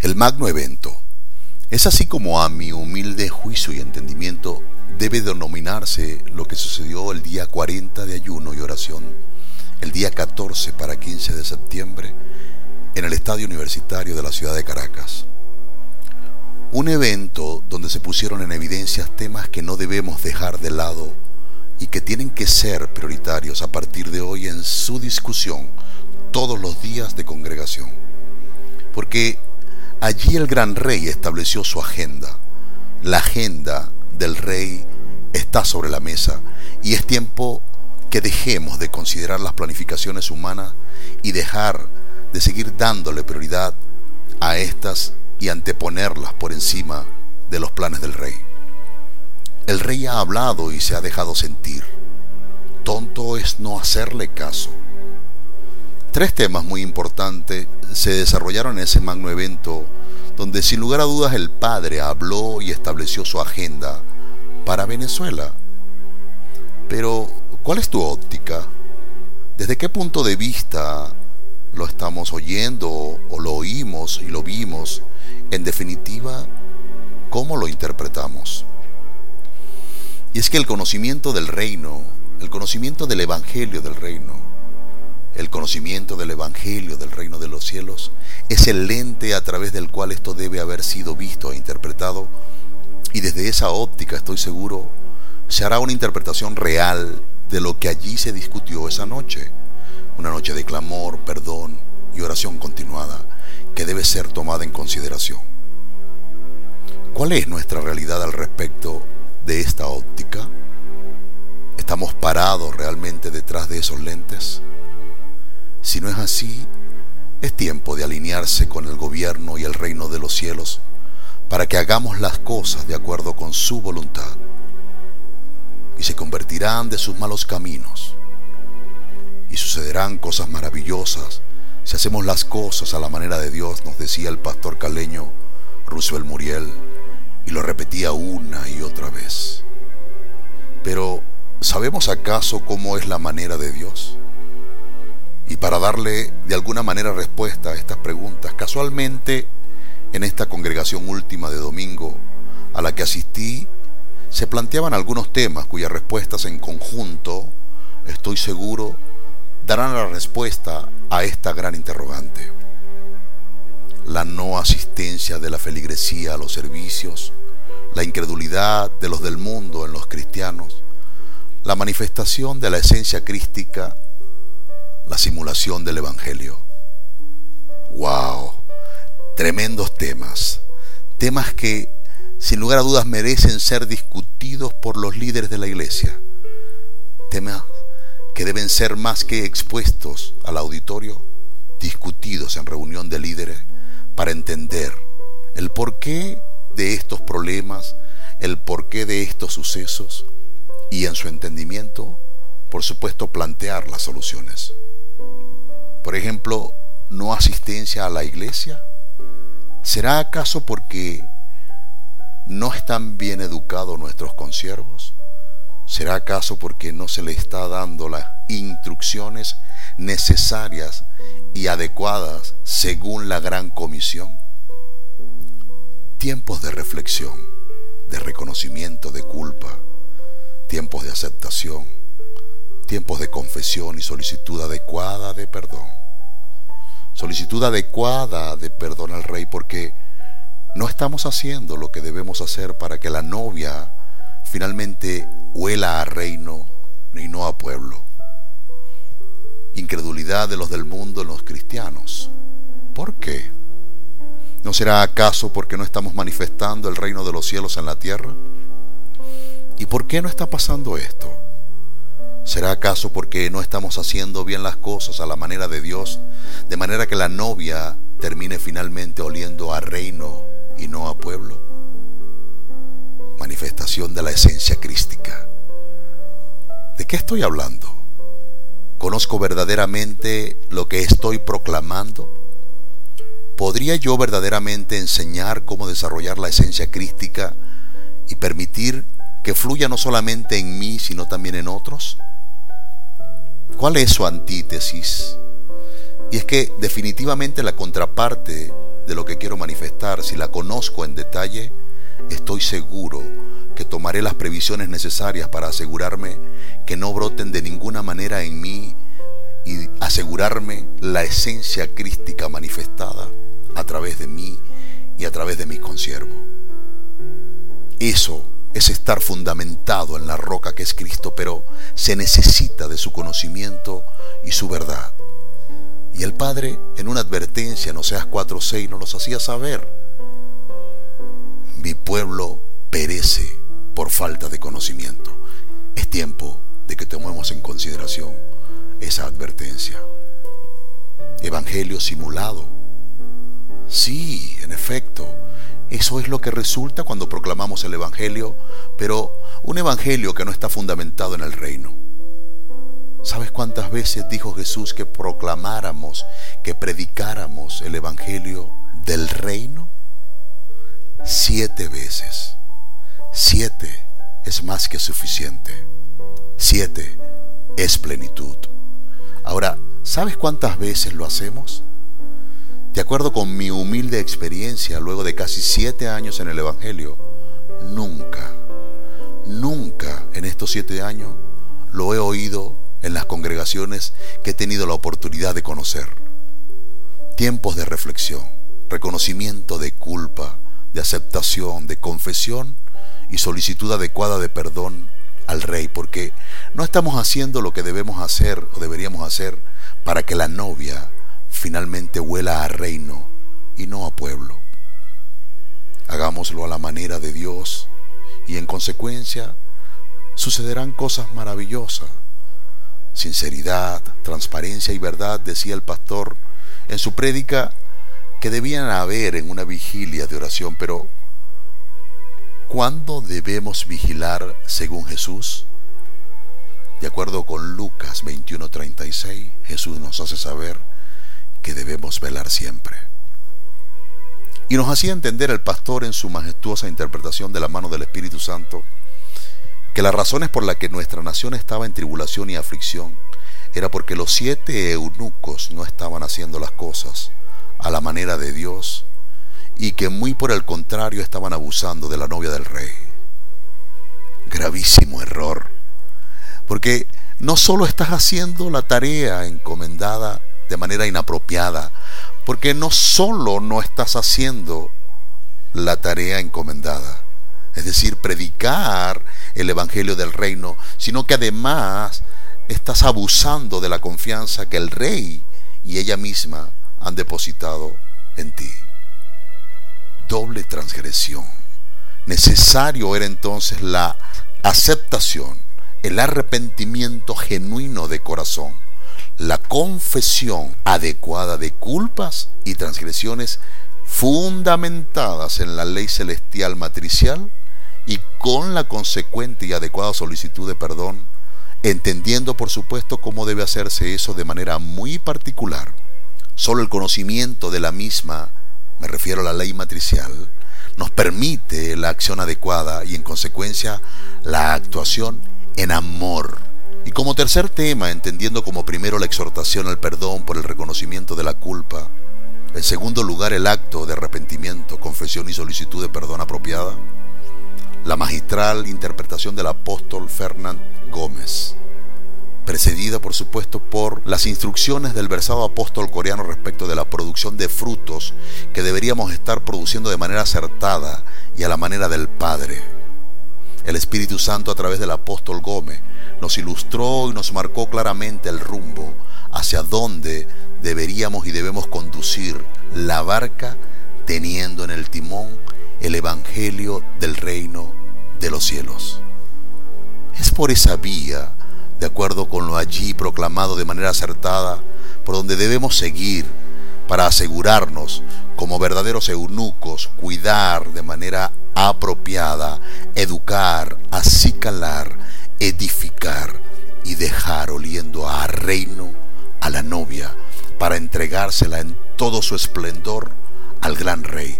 El magno evento es así como a mi humilde juicio y entendimiento debe denominarse lo que sucedió el día 40 de ayuno y oración, el día 14 para 15 de septiembre, en el Estadio Universitario de la ciudad de Caracas. Un evento donde se pusieron en evidencia temas que no debemos dejar de lado y que tienen que ser prioritarios a partir de hoy en su discusión todos los días de congregación. Porque Allí el gran rey estableció su agenda. La agenda del rey está sobre la mesa y es tiempo que dejemos de considerar las planificaciones humanas y dejar de seguir dándole prioridad a estas y anteponerlas por encima de los planes del rey. El rey ha hablado y se ha dejado sentir. Tonto es no hacerle caso. Tres temas muy importantes se desarrollaron en ese magno evento donde sin lugar a dudas el padre habló y estableció su agenda para Venezuela. Pero, ¿cuál es tu óptica? ¿Desde qué punto de vista lo estamos oyendo o lo oímos y lo vimos? En definitiva, ¿cómo lo interpretamos? Y es que el conocimiento del reino, el conocimiento del Evangelio del reino, el conocimiento del Evangelio del reino de los cielos es el lente a través del cual esto debe haber sido visto e interpretado y desde esa óptica estoy seguro se hará una interpretación real de lo que allí se discutió esa noche, una noche de clamor, perdón y oración continuada que debe ser tomada en consideración. ¿Cuál es nuestra realidad al respecto de esta óptica? ¿Estamos parados realmente detrás de esos lentes? Si no es así, es tiempo de alinearse con el gobierno y el reino de los cielos para que hagamos las cosas de acuerdo con su voluntad y se convertirán de sus malos caminos y sucederán cosas maravillosas si hacemos las cosas a la manera de Dios, nos decía el pastor caleño Roosevelt Muriel y lo repetía una y otra vez. Pero, ¿sabemos acaso cómo es la manera de Dios? Y para darle de alguna manera respuesta a estas preguntas, casualmente en esta congregación última de domingo a la que asistí, se planteaban algunos temas cuyas respuestas en conjunto, estoy seguro, darán la respuesta a esta gran interrogante. La no asistencia de la feligresía a los servicios, la incredulidad de los del mundo en los cristianos, la manifestación de la esencia crística la simulación del Evangelio. ¡Wow! Tremendos temas. Temas que, sin lugar a dudas, merecen ser discutidos por los líderes de la iglesia. Temas que deben ser más que expuestos al auditorio, discutidos en reunión de líderes para entender el porqué de estos problemas, el porqué de estos sucesos y en su entendimiento, por supuesto, plantear las soluciones. Por ejemplo, no asistencia a la iglesia. ¿Será acaso porque no están bien educados nuestros consiervos? ¿Será acaso porque no se le está dando las instrucciones necesarias y adecuadas según la gran comisión? Tiempos de reflexión, de reconocimiento de culpa, tiempos de aceptación, tiempos de confesión y solicitud adecuada de perdón solicitud adecuada de perdón al rey porque no estamos haciendo lo que debemos hacer para que la novia finalmente huela a reino y no a pueblo. Incredulidad de los del mundo en los cristianos. ¿Por qué? ¿No será acaso porque no estamos manifestando el reino de los cielos en la tierra? ¿Y por qué no está pasando esto? ¿Será acaso porque no estamos haciendo bien las cosas a la manera de Dios, de manera que la novia termine finalmente oliendo a reino y no a pueblo? Manifestación de la esencia crística. ¿De qué estoy hablando? ¿Conozco verdaderamente lo que estoy proclamando? ¿Podría yo verdaderamente enseñar cómo desarrollar la esencia crística y permitir que fluya no solamente en mí, sino también en otros? ¿Cuál es su antítesis? Y es que definitivamente la contraparte de lo que quiero manifestar, si la conozco en detalle, estoy seguro que tomaré las previsiones necesarias para asegurarme que no broten de ninguna manera en mí y asegurarme la esencia crística manifestada a través de mí y a través de mi consiervo. Eso es estar fundamentado en la roca que es Cristo, pero se necesita de su conocimiento y su verdad. Y el Padre, en una advertencia en Oseas 4:6, nos los hacía saber. Mi pueblo perece por falta de conocimiento. Es tiempo de que tomemos en consideración esa advertencia. Evangelio simulado. Sí, en efecto, eso es lo que resulta cuando proclamamos el Evangelio, pero un Evangelio que no está fundamentado en el reino. ¿Sabes cuántas veces dijo Jesús que proclamáramos, que predicáramos el Evangelio del reino? Siete veces. Siete es más que suficiente. Siete es plenitud. Ahora, ¿sabes cuántas veces lo hacemos? De acuerdo con mi humilde experiencia, luego de casi siete años en el Evangelio, nunca, nunca en estos siete años lo he oído en las congregaciones que he tenido la oportunidad de conocer. Tiempos de reflexión, reconocimiento de culpa, de aceptación, de confesión y solicitud adecuada de perdón al rey, porque no estamos haciendo lo que debemos hacer o deberíamos hacer para que la novia finalmente huela a reino y no a pueblo. Hagámoslo a la manera de Dios y en consecuencia sucederán cosas maravillosas. Sinceridad, transparencia y verdad, decía el pastor en su prédica, que debían haber en una vigilia de oración, pero ¿cuándo debemos vigilar según Jesús? De acuerdo con Lucas 21:36, Jesús nos hace saber que debemos velar siempre. Y nos hacía entender el pastor en su majestuosa interpretación de la mano del Espíritu Santo que las razones por las que nuestra nación estaba en tribulación y aflicción era porque los siete eunucos no estaban haciendo las cosas a la manera de Dios y que muy por el contrario estaban abusando de la novia del rey. Gravísimo error, porque no solo estás haciendo la tarea encomendada de manera inapropiada, porque no solo no estás haciendo la tarea encomendada, es decir, predicar el Evangelio del Reino, sino que además estás abusando de la confianza que el rey y ella misma han depositado en ti. Doble transgresión. Necesario era entonces la aceptación, el arrepentimiento genuino de corazón la confesión adecuada de culpas y transgresiones fundamentadas en la ley celestial matricial y con la consecuente y adecuada solicitud de perdón, entendiendo por supuesto cómo debe hacerse eso de manera muy particular. Solo el conocimiento de la misma, me refiero a la ley matricial, nos permite la acción adecuada y en consecuencia la actuación en amor y como tercer tema, entendiendo como primero la exhortación al perdón por el reconocimiento de la culpa, en segundo lugar el acto de arrepentimiento, confesión y solicitud de perdón apropiada, la magistral interpretación del apóstol Fernand Gómez, precedida por supuesto por las instrucciones del versado apóstol coreano respecto de la producción de frutos que deberíamos estar produciendo de manera acertada y a la manera del Padre. El Espíritu Santo a través del apóstol Gómez nos ilustró y nos marcó claramente el rumbo hacia dónde deberíamos y debemos conducir la barca teniendo en el timón el Evangelio del reino de los cielos. Es por esa vía, de acuerdo con lo allí proclamado de manera acertada, por donde debemos seguir para asegurarnos como verdaderos eunucos, cuidar de manera apropiada, educar, acicalar, edificar y dejar oliendo a reino a la novia para entregársela en todo su esplendor al gran rey.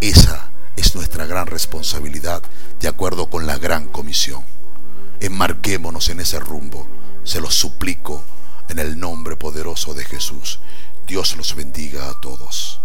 Esa es nuestra gran responsabilidad de acuerdo con la gran comisión. Enmarquémonos en ese rumbo, se lo suplico en el nombre poderoso de Jesús. Dios los bendiga a todos.